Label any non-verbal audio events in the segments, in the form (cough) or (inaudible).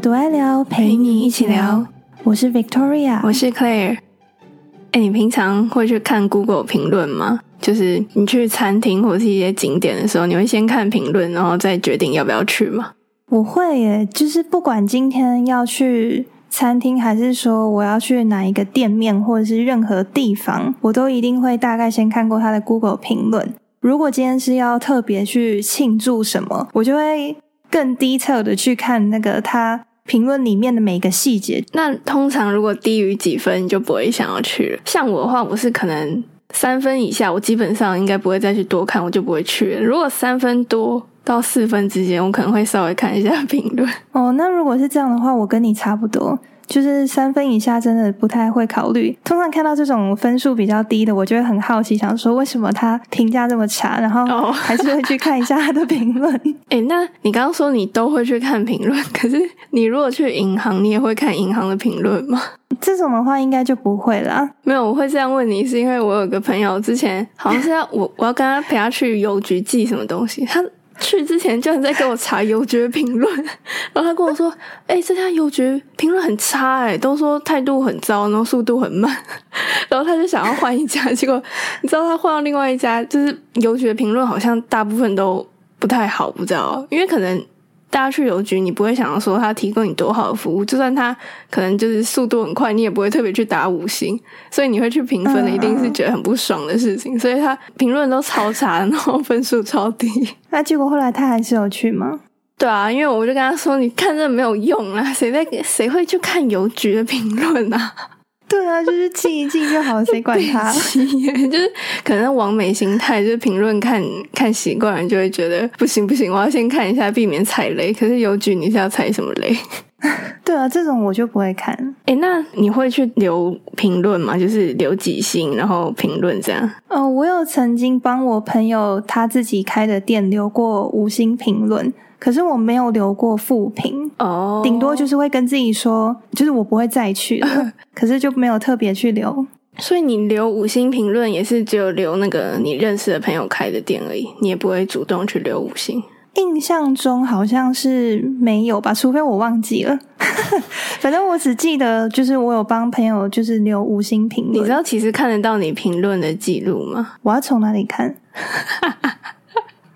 多爱聊，陪你一起聊。我是 Victoria，我是 Claire。哎，你平常会去看 Google 评论吗？就是你去餐厅或者是一些景点的时候，你会先看评论，然后再决定要不要去吗？我会耶，就是不管今天要去餐厅，还是说我要去哪一个店面，或者是任何地方，我都一定会大概先看过他的 Google 评论。如果今天是要特别去庆祝什么，我就会更低测的去看那个他评论里面的每一个细节。那通常如果低于几分，你就不会想要去了。像我的话，我是可能三分以下，我基本上应该不会再去多看，我就不会去了。如果三分多到四分之间，我可能会稍微看一下评论。哦，那如果是这样的话，我跟你差不多。就是三分以下真的不太会考虑。通常看到这种分数比较低的，我就会很好奇，想说为什么他评价这么差，然后还是会去看一下他的评论。(laughs) 哎，那你刚刚说你都会去看评论，可是你如果去银行，你也会看银行的评论吗？这种的话应该就不会啦。没有，我会这样问你，是因为我有个朋友之前好像是要我我要跟他陪他去邮局寄什么东西，他。去之前居然在给我查邮局评论，(laughs) 然后他跟我说：“哎，这家邮局评论很差，哎，都说态度很糟，然后速度很慢。(laughs) ”然后他就想要换一家，结果 (laughs) 你知道他换到另外一家，就是邮局的评论好像大部分都不太好，不知道，因为可能。大家去邮局，你不会想要说他提供你多好的服务，就算他可能就是速度很快，你也不会特别去打五星，所以你会去评分的，一定是觉得很不爽的事情。所以他评论都超差，然后分数超低。(laughs) 那结果后来他还是有去吗？对啊，因为我就跟他说，你看这没有用啊，谁在谁会去看邮局的评论啊？对啊，就是静一静就好，谁 (laughs) 管他？(laughs) 就是可能完美心态，就是评论看看习惯了，就会觉得不行不行，我要先看一下，避免踩雷。可是邮局你是要踩什么雷？(laughs) 对啊，这种我就不会看。哎，那你会去留评论吗？就是留几星，然后评论这样？哦，我有曾经帮我朋友他自己开的店留过五星评论。可是我没有留过负评哦，顶多就是会跟自己说，就是我不会再去了。(laughs) 可是就没有特别去留。所以你留五星评论也是只有留那个你认识的朋友开的店而已，你也不会主动去留五星。印象中好像是没有吧，除非我忘记了。(laughs) 反正我只记得就是我有帮朋友就是留五星评论。你知道其实看得到你评论的记录吗？我要从哪里看？(laughs)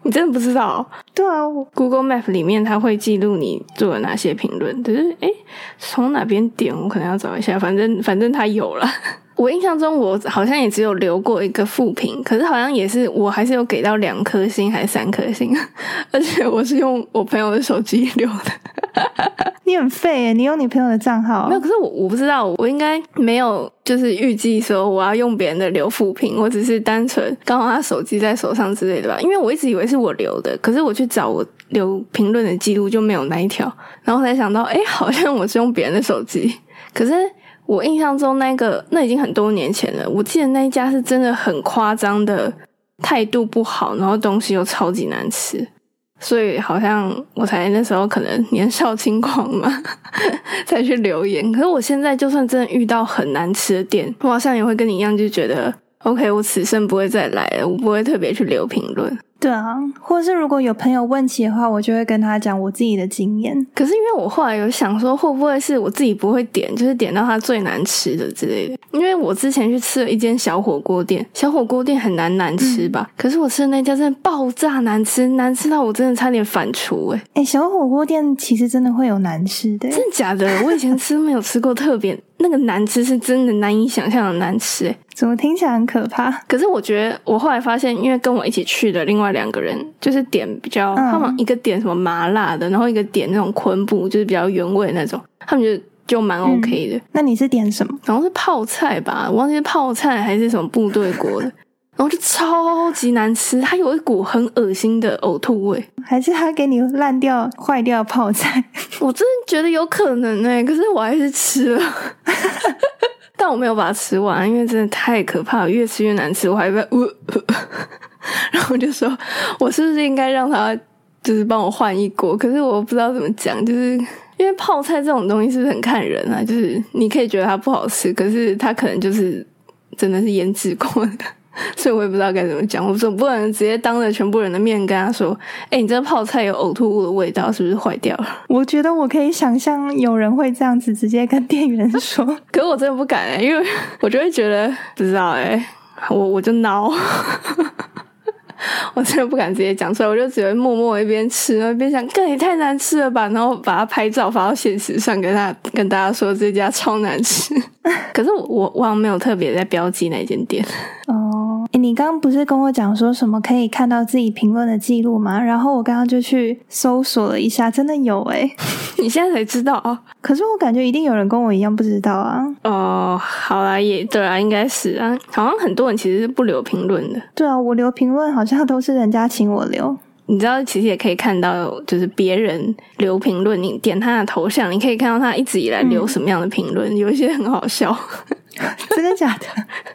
(laughs) 你真的不知道？对啊，Google Map 里面它会记录你做了哪些评论。可是，诶从哪边点？我可能要找一下。反正，反正它有了。我印象中，我好像也只有留过一个负评，可是好像也是，我还是有给到两颗星还是三颗星，而且我是用我朋友的手机留的。(laughs) 你很废，你用你朋友的账号？没有，可是我我不知道，我应该没有就是预计说我要用别人的留负评，我只是单纯刚好他手机在手上之类的吧。因为我一直以为是我留的，可是我去找我留评论的记录就没有那一条，然后才想到，哎，好像我是用别人的手机，可是。我印象中那个那已经很多年前了。我记得那一家是真的很夸张的态度不好，然后东西又超级难吃，所以好像我才那时候可能年少轻狂嘛，(laughs) 才去留言。可是我现在就算真的遇到很难吃的店，我好像也会跟你一样，就觉得 OK，我此生不会再来了，我不会特别去留评论。对啊，或者是如果有朋友问起的话，我就会跟他讲我自己的经验。可是因为我后来有想说，会不会是我自己不会点，就是点到它最难吃的之类的？因为我之前去吃了一间小火锅店，小火锅店很难难吃吧？可是我吃的那家真的爆炸难吃，难吃到我真的差点反刍哎！哎，小火锅店其实真的会有难吃的，真的假的？我以前吃没有吃过特别。那个难吃是真的难以想象的难吃，诶，怎么听起来很可怕？可是我觉得，我后来发现，因为跟我一起去的另外两个人，就是点比较，他们一个点什么麻辣的，然后一个点那种昆布，就是比较原味那种，他们就就蛮 OK 的。那你是点什么？好像是泡菜吧，我忘记是泡菜还是什么部队锅的。然后就超级难吃，它有一股很恶心的呕吐味，还是他给你烂掉、坏掉泡菜？(laughs) 我真的觉得有可能哎，可是我还是吃了，(laughs) 但我没有把它吃完，因为真的太可怕了，越吃越难吃，我还在呜，(laughs) 然后我就说，我是不是应该让他就是帮我换一锅？可是我不知道怎么讲，就是因为泡菜这种东西是不是很看人啊？就是你可以觉得它不好吃，可是它可能就是真的是腌制过的。(laughs) 所以我也不知道该怎么讲。我总不能直接当着全部人的面跟他说：“哎、你这个泡菜有呕吐物的味道，是不是坏掉了我觉得我可以想象有人会这样子直接跟店员说？(laughs) ”可是我真的不敢、欸，因为 (laughs) 我就会觉得不知道哎、我我就孬。我真的不敢直接讲出来，我就只会默默一边吃，然后一边想，这也太难吃了吧，然后把它拍照发到现实上，跟他跟大家说这家超难吃。可是我我我好像没有特别在标记那间店。哦，诶你刚刚不是跟我讲说什么可以看到自己评论的记录吗？然后我刚刚就去搜索了一下，真的有诶。(laughs) 你现在才知道啊？可是我感觉一定有人跟我一样不知道啊。哦，好啦，也对啊，应该是啊，好像很多人其实是不留评论的。对啊，我留评论好像都是人家请我留。你知道，其实也可以看到，就是别人留评论，你点他的头像，你可以看到他一直以来留什么样的评论，有一些很好笑。(laughs) 真的假的？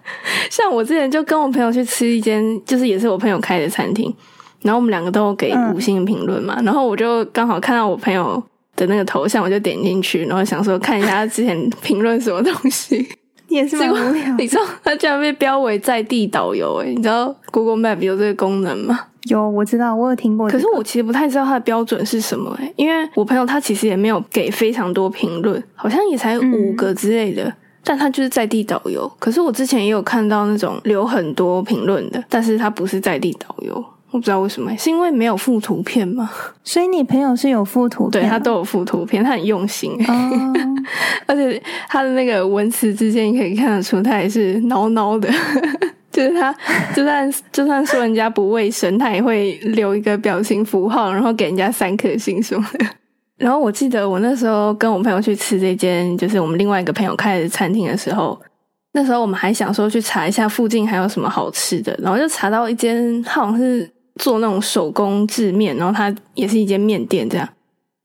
(laughs) 像我之前就跟我朋友去吃一间，就是也是我朋友开的餐厅，然后我们两个都有给嗯五星评论嘛，然后我就刚好看到我朋友的那个头像，我就点进去，然后想说看一下他之前评论什么东西。(laughs) 你也是蛮无聊。你知道他居然被标为在地导游诶、你知道 Google Map 有这个功能吗？有，我知道，我有听过、可是我其实不太知道它的标准是什么诶、因为我朋友他其实也没有给非常多评论，好像也才五个之类的。但他就是在地导游，可是我之前也有看到那种留很多评论的，但是他不是在地导游，我不知道为什么、是因为没有附图片吗？所以你朋友是有附图片，对他都有附图片，他很用心、(laughs) 而且他的那个文词之间可以看得出，他也是孬孬的，(laughs) 就是他就算就算说人家不卫生，他也会留一个表情符号，然后给人家三颗星什么的。然后我记得我那时候跟我朋友去吃这间，就是我们另外一个朋友开的餐厅的时候，那时候我们还想说去查一下附近还有什么好吃的，然后就查到一间，它好像是做那种手工制面，然后它也是一间面店这样。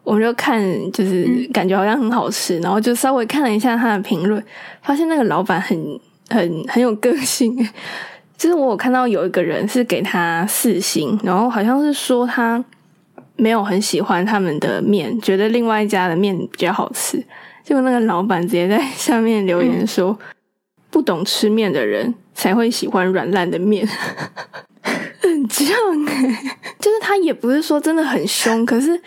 我们就看，就是感觉好像很好吃，然后就稍微看了一下他的评论，发现那个老板很很很有个性。(laughs) 就是我有看到有一个人是给他四星，然后好像是说他没有很喜欢他们的面，觉得另外一家的面比较好吃。结果那个老板直接在下面留言说：“不懂吃面的人才会喜欢软烂的面。(laughs) ”很犟哎、(laughs) 就是他也不是说真的很凶，可是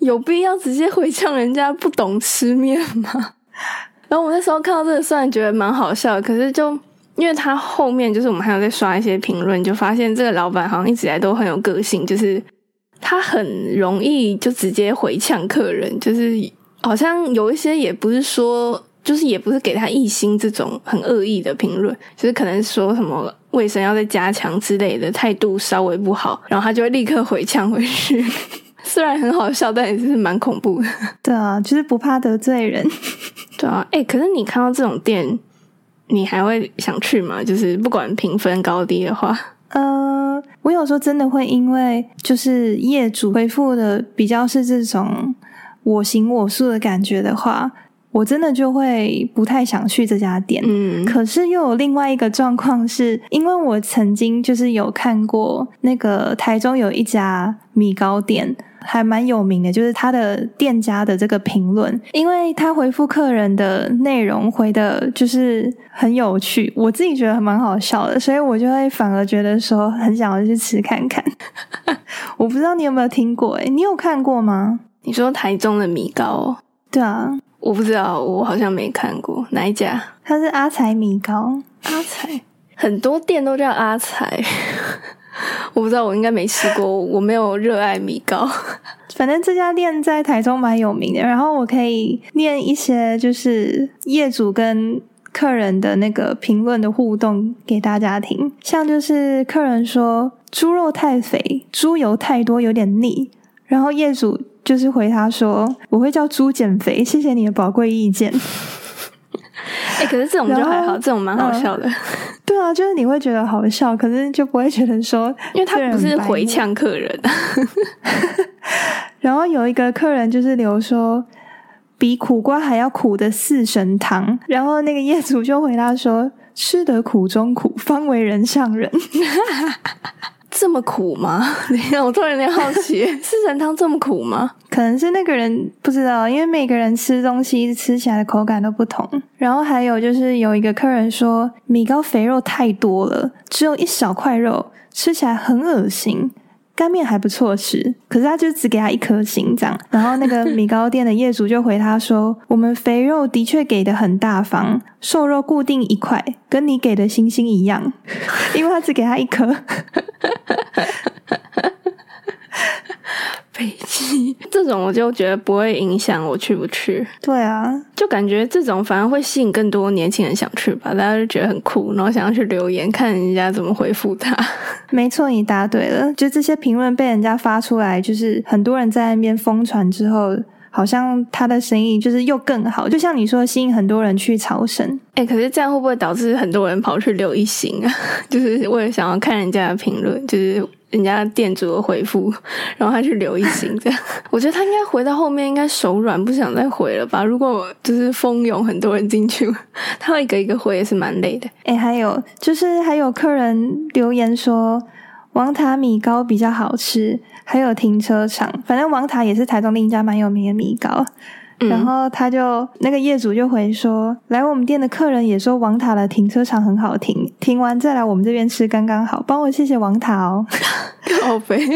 有必要直接回呛人家不懂吃面吗？(laughs) 然后我那时候看到这个，虽然觉得蛮好笑，可是就因为他后面就是我们还有在刷一些评论，就发现这个老板好像一直以来都很有个性，就是他很容易就直接回呛客人，就是好像有一些也不是说。就是也不是给他一星这种很恶意的评论，就是可能说什么卫生要再加强之类的，态度稍微不好，然后他就会立刻回呛回去。(laughs) 虽然很好笑，但也是蛮恐怖的。对啊，就是不怕得罪人。(laughs) 对啊，哎、可是你看到这种店，你还会想去吗？就是不管评分高低的话，呃，我有时候真的会因为就是业主回复的比较是这种我行我素的感觉的话，我真的就会不太想去这家店。嗯，可是又有另外一个状况是，因为我曾经就是有看过那个台中有一家米糕店，还蛮有名的，就是他的店家的这个评论，因为他回复客人的内容回的就是很有趣，我自己觉得蛮好笑的，所以我就会反而觉得说很想要去吃看看。(laughs) 我不知道你有没有听过、欸，诶你有看过吗？你说台中的米糕、哦，对啊，我不知道，我好像没看过哪一家。它是阿财米糕。阿财，很多店都叫阿财，(laughs) 我不知道，我应该没吃过，我没有热爱米糕。反正这家店在台中蛮有名的，然后我可以念一些就是业主跟客人的那个评论的互动给大家听。像就是客人说猪肉太肥，猪油太多有点腻，然后业主就是回他说我会叫猪减肥，谢谢你的宝贵意见。(laughs) 哎、可是这种就还好，这种蛮好笑的，对啊，就是你会觉得好笑，可是就不会觉得说，因为他不是回。呛客人。(laughs) 然后有一个客人就是留说，比苦瓜还要苦的四神汤，然后那个业主就回答说，吃得苦中苦，方为人上人。(laughs) 这么苦吗？等一下，我突然有点好奇，(laughs) 四神汤这么苦吗？可能是那个人不知道，因为每个人吃东西吃起来的口感都不同。然后还有就是有一个客人说米糕肥肉太多了，只有一小块肉，吃起来很恶心。干面还不错吃，可是他就只给他一颗心这样。然后那个米糕店的业主就回他说：“我们肥肉的确给的很大方，瘦肉固定一块，跟你给的星星一样，(laughs) 因为他只给他一颗。”飞 (laughs) 机这种我就觉得不会影响我去不去。对啊，就感觉这种反而会吸引更多年轻人想去吧，大家就觉得很酷，然后想要去留言看人家怎么回复他。(laughs) 没错，你答对了。就这些评论被人家发出来，就是很多人在那边疯传之后，好像他的生意就是又更好。就像你说，吸引很多人去朝圣。哎，可是这样会不会导致很多人跑去留一星啊？(laughs) 就是为了想要看人家的评论，就是。人家店主的回复，(laughs) 然后他去留一星，这样 (laughs) 我觉得他应该回到后面应该手软，不想再回了吧。如果就是蜂拥很多人进去，(laughs) 他一个一个回也是蛮累的。哎，还有就是还有客人留言说王塔米糕比较好吃，还有停车场，反正王塔也是台中另一家蛮有名的米糕。然后他就那个业主就回说，来我们店的客人也说王塔的停车场很好停，停完再来我们这边吃刚刚好，帮我谢谢王塔哦。好肥，(laughs)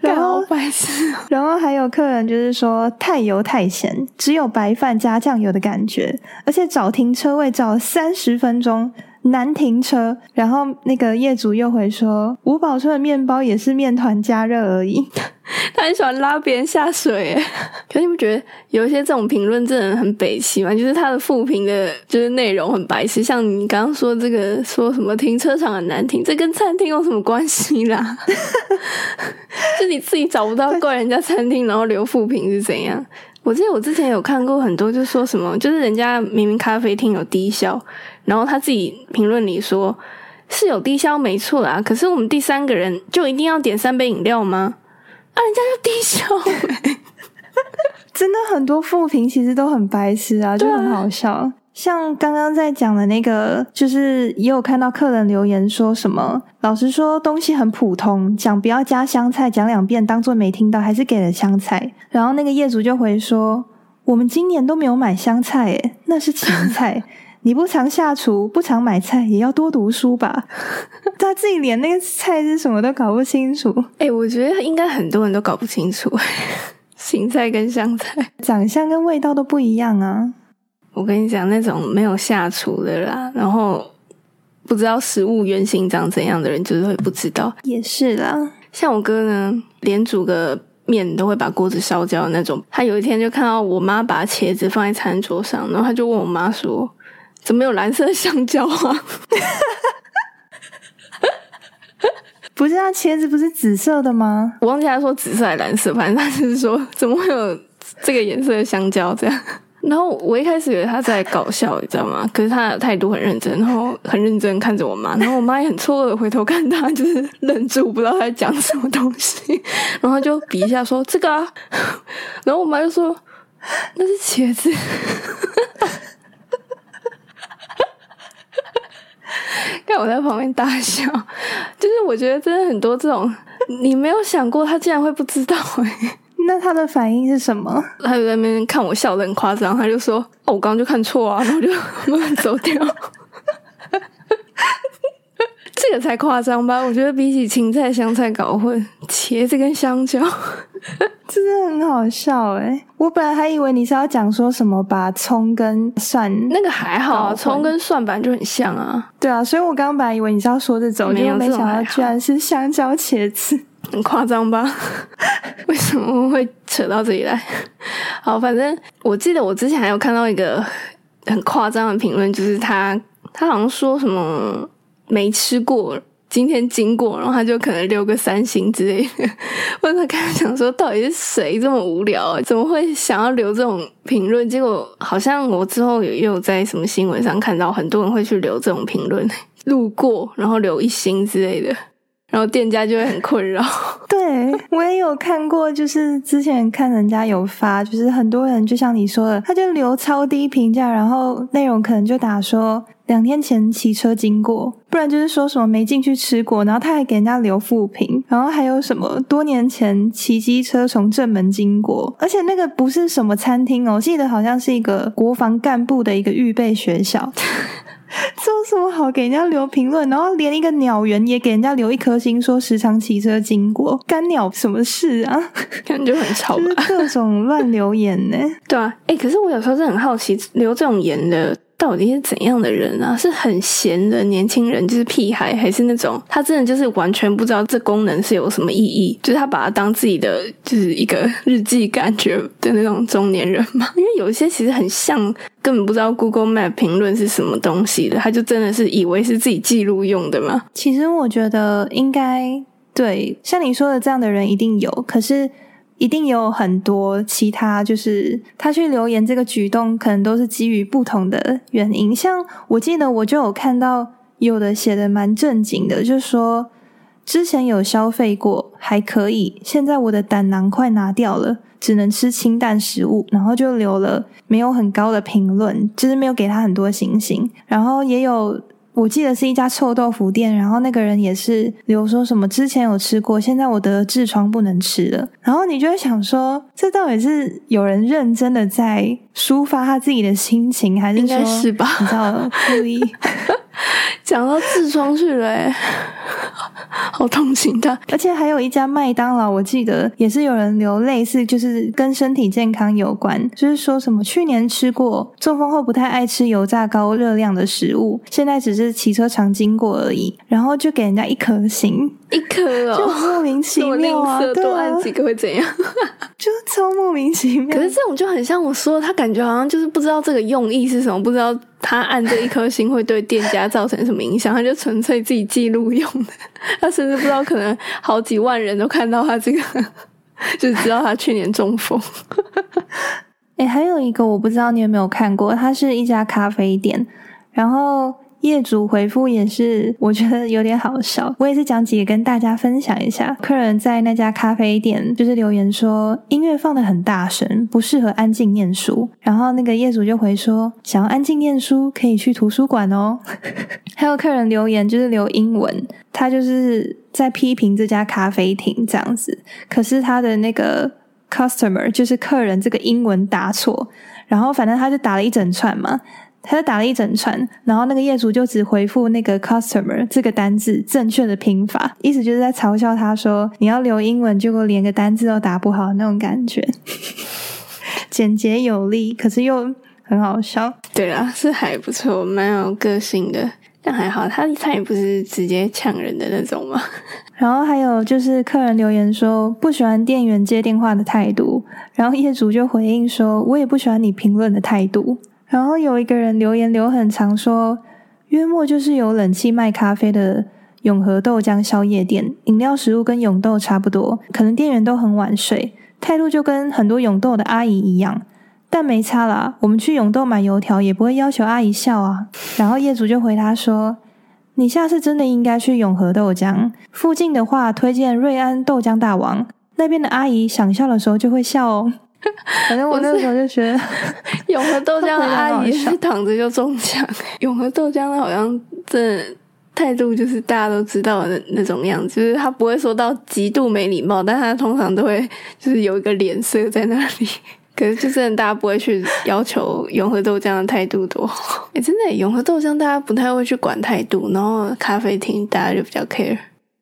然后白痴，然后还有客人就是说太油太咸，只有白饭加酱油的感觉，而且找停车位找了三十分钟。难停车，然后那个业主又回说，五宝村的面包也是面团加热而已。(laughs) 他很喜欢拉别人下水，(laughs) 可你不觉得有一些这种评论真的很北齐吗？就是他的复评的，就是内容很白痴。像你刚刚说这个，说什么停车场很难停，这跟餐厅有什么关系啦？(laughs) 就你自己找不到怪人家餐厅，然后留复评是怎样？我记得我之前有看过很多，就说什么，就是人家明明咖啡厅有低消。然后他自己评论里说是有低消没错啦，可是我们第三个人就一定要点三杯饮料吗？啊，人家就低消，(laughs) 真的很多负评其实都很白痴啊，就很好笑。像刚刚在讲的那个，就是也有看到客人留言说什么，老实说东西很普通，讲不要加香菜，讲两遍当做没听到，还是给了香菜。然后那个业主就回说，我们今年都没有买香菜，诶那是芹菜。(laughs) 你不常下厨，不常买菜，也要多读书吧。(laughs) 他自己连那个菜是什么都搞不清楚。哎，我觉得应该很多人都搞不清楚，(laughs) 芹菜跟香菜长相跟味道都不一样啊。我跟你讲，那种没有下厨的啦，然后不知道食物原型长怎样的人，就是会不知道。也是啦，像我哥呢，连煮个面都会把锅子烧焦的那种。他有一天就看到我妈把茄子放在餐桌上，然后他就问我妈说。怎么有蓝色香蕉啊？(laughs) 不是啊，茄子不是紫色的吗？我忘记他说紫色还是蓝色，反正他就是说怎么会有这个颜色的香蕉这样。然后我一开始以为他在搞笑，你知道吗？可是他的态度很认真，然后很认真看着我妈，然后我妈也很错愕回头看他，就是愣住，不知道他在讲什么东西。然后就比一下说这个啊，(laughs) 然后我妈就说那是茄子。(laughs) 看我在旁边大笑，就是我觉得真的很多这种，你没有想过他竟然会不知道哎。那他的反应是什么？他就在那边看我笑得很夸张，他就说：“哦，我刚刚就看错啊。”然后就 (laughs) 慢慢走掉。(laughs) 这个才夸张吧？我觉得比起芹菜、香菜搞混，茄子跟香蕉，(laughs) 真的很好笑哎！我本来还以为你是要讲说什么把葱跟蒜，那个还好啊，葱跟蒜本来就很像啊。对啊，所以我刚刚本来以为你是要说这种，没有没想到居然是香蕉茄子，很夸张吧？(laughs) 为什么会扯到这里来？(laughs) 好，反正我记得我之前还有看到一个很夸张的评论，就是他他好像说什么。没吃过，今天经过，然后他就可能留个三星之类的。(laughs) 我在开始想说，到底是谁这么无聊，怎么会想要留这种评论？结果好像我之后也有在什么新闻上看到，很多人会去留这种评论，路过然后留一星之类的。然后店家就会很困扰。(laughs) 对我也有看过，就是之前看人家有发，就是很多人就像你说的，他就留超低评价，然后内容可能就打说两天前骑车经过，不然就是说什么没进去吃过，然后他还给人家留负评，然后还有什么多年前骑机车从正门经过，而且那个不是什么餐厅哦，我记得好像是一个国防干部的一个预备学校。(laughs) 这有什么好给人家留评论？然后连一个鸟园也给人家留一颗星，说时常骑车经过，干鸟什么事啊？感觉很吵就是吧？各种乱留言呢。(laughs) 对啊，哎、可是我有时候是很好奇，留这种言的到底是怎样的人啊？是很闲的年轻人，就是屁孩，还是那种他真的就是完全不知道这功能是有什么意义，就是他把它当自己的就是一个日记感觉的那种中年人嘛？因为有一些其实很像，根本不知道 Google Map 评论是什么东西的，他就真的是以为是自己记录用的嘛？其实我觉得应该对像你说的这样的人一定有，可是一定有很多其他，就是他去留言这个举动，可能都是基于不同的原因。像我记得我就有看到有的写的蛮正经的，就说之前有消费过还可以，现在我的胆囊快拿掉了。只能吃清淡食物，然后就留了没有很高的评论，就是没有给他很多星星。然后也有我记得是一家臭豆腐店，然后那个人也是留说什么之前有吃过，现在我得了痔疮不能吃了。然后你就会想说，这到底是有人认真的在抒发他自己的心情，还是应说该是吧你知道 (laughs) 故意？(laughs) 讲到痔疮去了、欸，(laughs) 好同情他。而且还有一家麦当劳，我记得也是有人留类似，就是跟身体健康有关，就是说什么去年吃过，中风后不太爱吃油炸高热量的食物，现在只是骑车常经过而已，然后就给人家一颗星，一颗就哦，莫名其妙啊，多按，几个会怎样？就超莫名其妙。可是这种就很像我说的，他感觉好像就是不知道这个用意是什么，不知道他按这一颗星会对店家造成什么影响，他就纯粹自己记录用的。他甚至不知道，可能好几万人都看到他这个，(laughs) 就知道他去年中风。诶，还有一个我不知道你有没有看过，它是一家咖啡店，然后业主回复也是我觉得有点好笑。我也是讲几个跟大家分享一下。客人在那家咖啡店就是留言说音乐放的很大声，不适合安静念书。然后那个业主就回说，想要安静念书可以去图书馆哦。还有客人留言就是留英文，他就是在批评这家咖啡厅这样子，可是他的那个 customer 就是客人这个英文打错，然后反正他就打了一整串嘛，他就打了一整串，然后那个业主就只回复那个 customer 这个单字正确的拼法，意思就是在嘲笑他说你要留英文，结果连个单字都打不好那种感觉，(laughs) 简洁有力，可是又很好笑。对啊，是还不错，蛮有个性的。但还好，他他也不是直接呛人的那种嘛。然后还有就是客人留言说不喜欢店员接电话的态度，然后业主就回应说我也不喜欢你评论的态度。然后有一个人留言留很长说，约莫就是有冷气卖咖啡的永和豆浆宵夜店，饮料食物跟永豆差不多，可能店员都很晚睡，态度就跟很多永豆的阿姨一样。但没差啦，我们去永豆买油条也不会要求阿姨笑啊。然后业主就回他说：“你下次真的应该去永和豆浆附近的话，推荐瑞安豆浆大王那边的阿姨想笑的时候就会笑哦。”反正我那个时候就觉得，(laughs) 永和豆浆的阿姨是躺着就中奖，(laughs) 永和豆浆的好像真的态度就是大家都知道的那那种样子，就是他不会说到极度没礼貌，但他通常都会就是有一个脸色在那里。(laughs) 可是就真的大家不会去要求永和豆浆的态度多好，哎、真的耶永和豆浆大家不太会去管态度，然后咖啡厅大家就比较 care。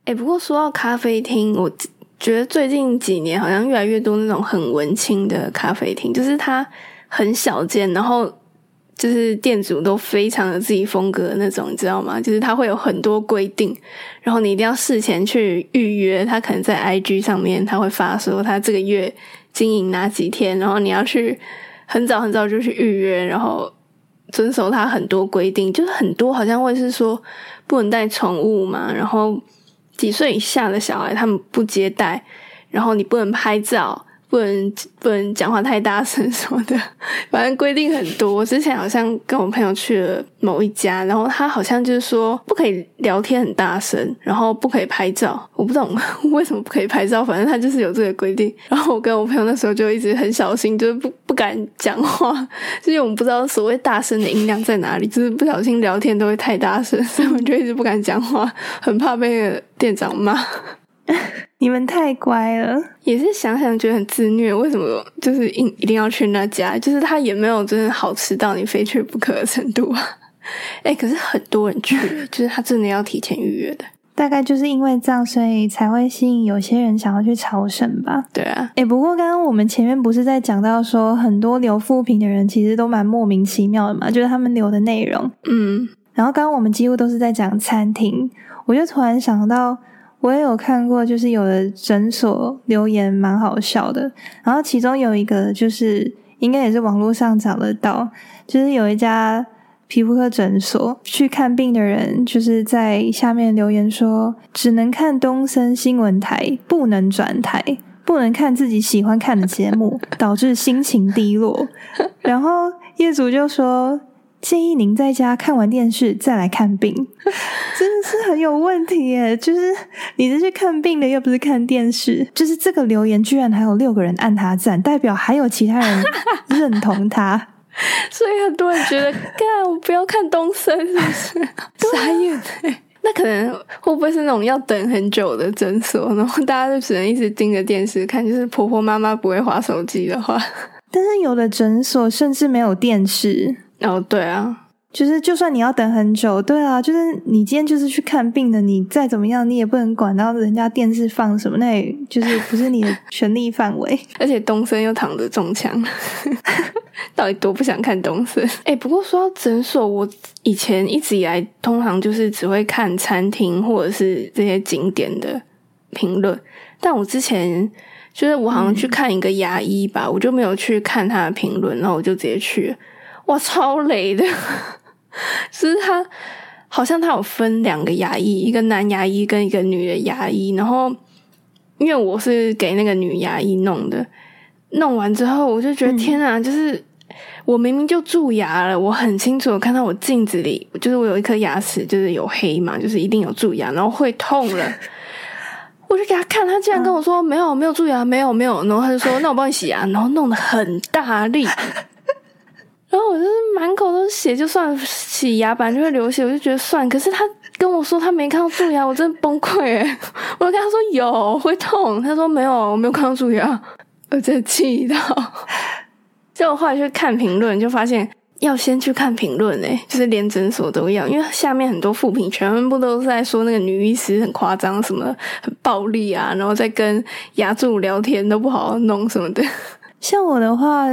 哎、不过说到咖啡厅，我觉得最近几年好像越来越多那种很文青的咖啡厅，就是它很小间，然后就是店主都非常有自己风格的那种，你知道吗？就是它会有很多规定，然后你一定要事前去预约。他可能在 IG 上面他会发说他这个月经营哪几天，然后你要去很早很早就去预约，然后遵守他很多规定，就是很多好像会是说不能带宠物嘛，然后几岁以下的小孩他们不接待，然后你不能拍照，不能不能讲话太大声什么的，反正规定很多。之前好像跟我朋友去了某一家，然后他好像就是说不可以聊天很大声，然后不可以拍照。我不懂 (laughs) 为什么不可以拍照，反正他就是有这个规定。然后我跟我朋友那时候就一直很小心，就是不敢讲话，因为我们不知道所谓大声的音量在哪里，(laughs) 就是不小心聊天都会太大声，所以我们就一直不敢讲话，很怕被店长骂。(laughs) 你们太乖了，也是想想觉得很自虐。为什么就是一一定要去那家？就是他也没有真的好吃到你非去不可的程度啊！(laughs) 哎，可是很多人去，就是他真的要提前预约的。大概就是因为这样，所以才会吸引有些人想要去朝圣吧。对啊，哎，不过刚刚我们前面不是在讲到说，很多留副评的人其实都蛮莫名其妙的嘛，就是他们留的内容。嗯，然后刚刚我们几乎都是在讲餐厅，我就突然想到。我也有看过，就是有的诊所留言蛮好笑的。然后其中有一个，就是应该也是网络上找得到，就是有一家皮肤科诊所去看病的人，就是在下面留言说，只能看东森新闻台，不能转台，不能看自己喜欢看的节目，导致心情低落。然后业主就说。建议您在家看完电视再来看病，(laughs) 真的是很有问题耶！就是你是去看病的，又不是看电视。就是这个留言居然还有六个人按他赞，代表还有其他人认同他，(laughs) 所以很多人觉得，(laughs) 干我不要看东森，是不是？(laughs) 傻眼那可能会不会是那种要等很久的诊所，然后大家就只能一直盯着电视看？就是婆婆妈妈不会划手机的话，但是有的诊所甚至没有电视。哦，对啊，就是就算你要等很久，对啊，就是你今天就是去看病的，你再怎么样，你也不能管到人家电视放什么，那也就是不是你的 (laughs) 权利范围。而且东森又躺着中枪，(laughs) 到底多不想看东森？哎，不过说到诊所，我以前一直以来通常就是只会看餐厅或者是这些景点的评论，但我之前就是我好像去看一个牙医吧，我就没有去看他的评论，然后我就直接去。哇，超雷的！(laughs) 其实他好像他有分两个牙医，一个男牙医跟一个女的牙医。然后因为我是给那个女牙医弄的，弄完之后我就觉得天啊，就是我明明就蛀牙了，我很清楚看到我镜子里，就是我有一颗牙齿就是有黑嘛，就是一定有蛀牙，然后会痛了。(laughs) 我就给他看，他竟然跟我说没有没有蛀牙，没有没有。然后他就说那我帮你洗牙，然后弄得很大力。然后我就是满口都是血，就算洗牙板就会流血，我就觉得算。可是他跟我说他没看到蛀牙，我真的崩溃 (laughs) 我跟他说有会痛，他说没有，我没有看到蛀牙，我真的气到。就 (laughs) 我后来去看评论，就发现要先去看评论诶就是连诊所都要，因为下面很多副评全部都是在说那个女医师很夸张，什么很暴力啊，然后再跟牙柱聊天都不好好弄什么的。像我的话。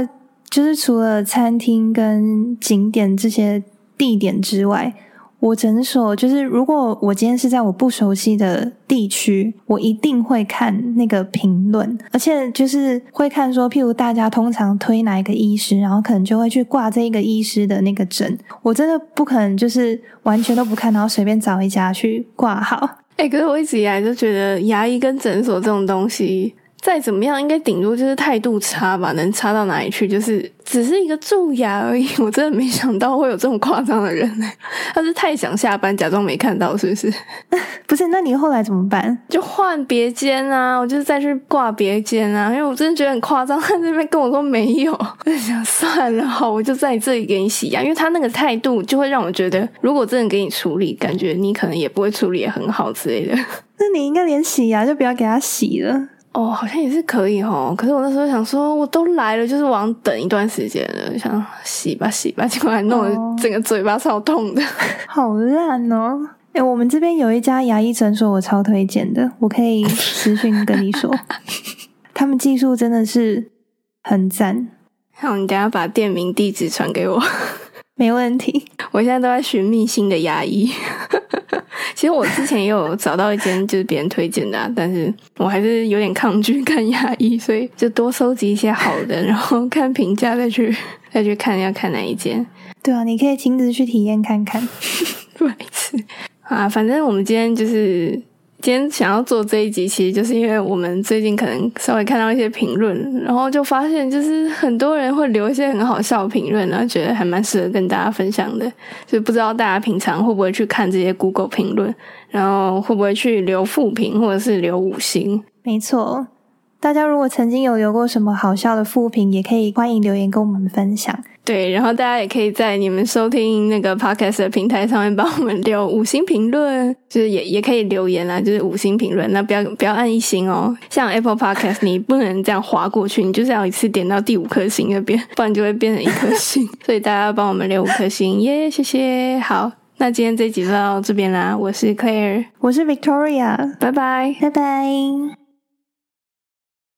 就是除了餐厅跟景点这些地点之外，我诊所就是如果我今天是在我不熟悉的地区，我一定会看那个评论，而且就是会看说，譬如大家通常推哪一个医师，然后可能就会去挂这一个医师的那个诊。我真的不可能就是完全都不看，然后随便找一家去挂号。哎，可是我一直以来就觉得牙医跟诊所这种东西。再怎么样，应该顶多就是态度差吧，能差到哪里去？就是只是一个蛀牙而已。我真的没想到会有这么夸张的人呢。他是太想下班，假装没看到，是不是？(laughs) 不是，那你后来怎么办？就换别间啊，我就是再去挂别间啊。因为我真的觉得很夸张，他那边跟我说没有，我就想算了，好，我就在这里给你洗牙。因为他那个态度就会让我觉得，如果真的给你处理，感觉你可能也不会处理也很好之类的。(laughs) 那你应该连洗牙就不要给他洗了。哦，好像也是可以哦。可是我那时候想说，我都来了，就是往等一段时间了，想洗吧洗吧，结果还弄得整个嘴巴超痛的，(laughs) 好烂哦！哎，我们这边有一家牙医诊所，我超推荐的，我可以私讯跟你说，(laughs) 他们技术真的是很赞。好，你等下把店名地址传给我，没问题。(laughs) 我现在都在寻觅新的牙医。其实我之前也有找到一间就是别人推荐的，但是我还是有点抗拒看牙医，(laughs) 所以就多收集一些好的，然后看评价再去 (laughs) 再去看要看哪一间。对啊，你可以亲自去体验看看。(laughs) 不好意思啊，反正我们今天就是今天想要做这一集，其实就是因为我们最近可能稍微看到一些评论，然后就发现就是很多人会留一些很好笑的评论，然后觉得还蛮适合跟大家分享的。就不知道大家平常会不会去看这些 Google 评论，然后会不会去留负评或者是留五星？没错。大家如果曾经有留过什么好笑的副评，也可以欢迎留言跟我们分享。对，然后大家也可以在你们收听那个 podcast 的平台上面帮我们留五星评论，就是也也可以留言啦，就是五星评论，那不要不要按一星哦。像 Apple Podcast，你不能这样划过去，你就是要一次点到第五颗星那边，不然就会变成一颗星。(laughs) 所以大家帮我们留五颗星，耶，谢谢。好，那今天这集就到这边啦。我是 Claire，我是 Victoria，拜拜，拜拜。